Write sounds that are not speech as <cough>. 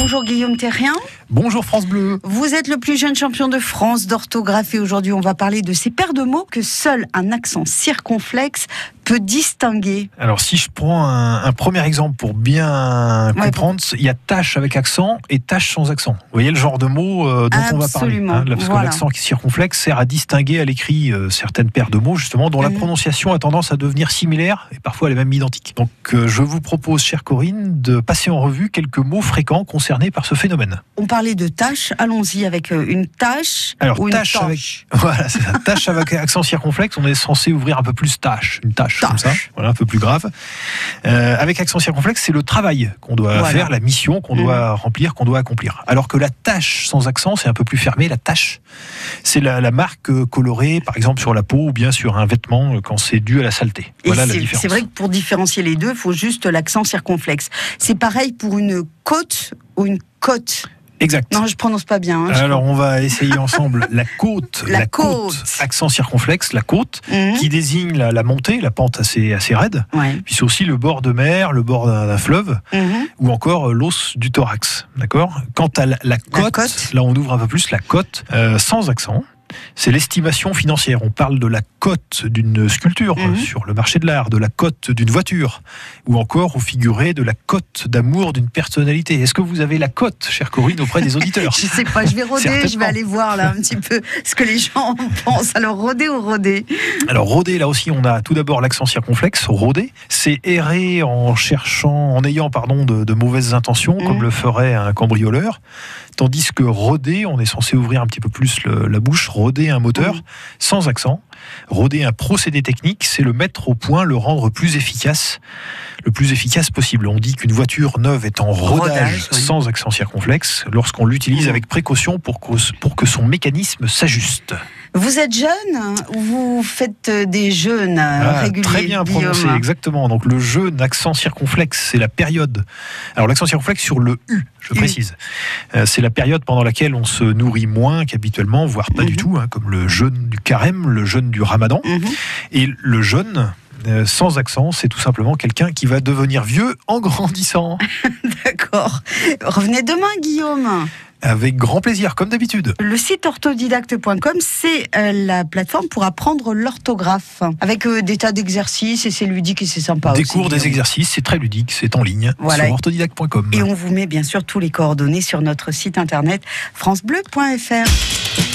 Bonjour Guillaume Terrien. Bonjour France Bleu. Vous êtes le plus jeune champion de France d'orthographe et aujourd'hui on va parler de ces paires de mots que seul un accent circonflexe peut distinguer. Alors si je prends un, premier exemple pour bien Ouais, comprendre, il y a tâche avec accent et tâche sans accent. Vous voyez le genre de mot euh, dont on va parler. Absolument, hein, parce voilà. que l'accent circonflexe sert à distinguer à l'écrit euh, certaines paires de mots justement dont la Mhm. prononciation a tendance à devenir similaire et parfois elle est même identique. Donc euh, je vous propose, chère Corinne, de passer en revue quelques mots fréquents concernés par ce phénomène. On parlait de tâche, allons-y avec euh, une tâche Alors, ou une tâche avec- <laughs> Voilà, c'est ça. Tâche avec accent circonflexe, on est censé ouvrir un peu plus tâche, une tâche, comme ça, voilà, un peu plus grave. Euh, avec accent circonflexe, c'est le travail qu'on doit Voilà. faire, la mission qu'on Mhm. doit remplir, qu'on doit accomplir. Alors que la tâche sans accent, c'est un peu plus fermé. La tâche, c'est la, la marque colorée, par exemple sur la peau ou bien sur un vêtement euh, quand c'est dû à la saleté. Et Voilà la c'est- différence. c'est vrai que pour différencier les deux, il faut juste l'accent circonflexe. C'est pareil pour une côte ou une côte? Exact. Non, je prononce pas bien. hein, Alors on va essayer <laughs> ensemble la côte, La côte. accent circonflexe, la côte. Mhm. qui désigne la, la montée, la pente assez, assez raide. Ouais. Puis c'est aussi le bord de mer, le bord d'un fleuve, Mhm. ou encore euh, l'os du thorax. D'accord? Quant à la, la côte, côte. là on ouvre un peu plus la côte, euh, sans accent. C'est l'estimation financière. On parle de la cote d'une sculpture Mhm. sur le marché de l'art, de la cote d'une voiture, ou encore au figuré de la cote d'amour d'une personnalité. Est-ce que vous avez la cote, chère Corinne, auprès des auditeurs <laughs> Je sais pas, je vais rôder, je vais aller voir là un petit peu ce que les gens en pensent. Alors rôder ou rôder Alors rôder, là aussi, on a tout d'abord l'accent circonflexe. Rôder, c'est errer en cherchant, en ayant pardon de, de mauvaises intentions, Mhm. comme le ferait un cambrioleur. Tandis que rôder, on est censé ouvrir un petit peu plus le- la bouche, rôder un moteur sans accent. Rôder un procédé technique, c'est le mettre au point, le rendre plus efficace, le plus efficace possible. On dit qu'une voiture neuve est en rodage, Rodage, oui. sans accent circonflexe lorsqu'on l'utilise avec précaution pour que, pour que son mécanisme s'ajuste. Vous êtes jeune ou vous faites euh, des jeûnes euh, Ah, réguliers très bien prononcé, exactement. Donc le jeûne accent circonflexe, c'est la période. Alors l'accent circonflexe sur le U, je U. précise. Euh, c'est la période pendant laquelle on se nourrit moins qu'habituellement, voire pas Mhm. du tout, hein, comme le jeûne du carême, le jeûne du ramadan. Mhm. Et le jeûne, euh, sans accent, c'est tout simplement quelqu'un qui va devenir vieux en <laughs> grandissant. D'accord. Revenez demain, Guillaume. Avec grand plaisir, comme d'habitude. Le site orthodidacte.com, c'est euh, la plateforme pour apprendre l'orthographe. Avec euh, des tas d'exercices et c'est ludique et c'est sympa des aussi, cours, des exercices, c'est très ludique, c'est en ligne Voilà. sur orthodidacte.com. Et on vous met bien sûr tous les coordonnées sur notre site internet francebleu.fr.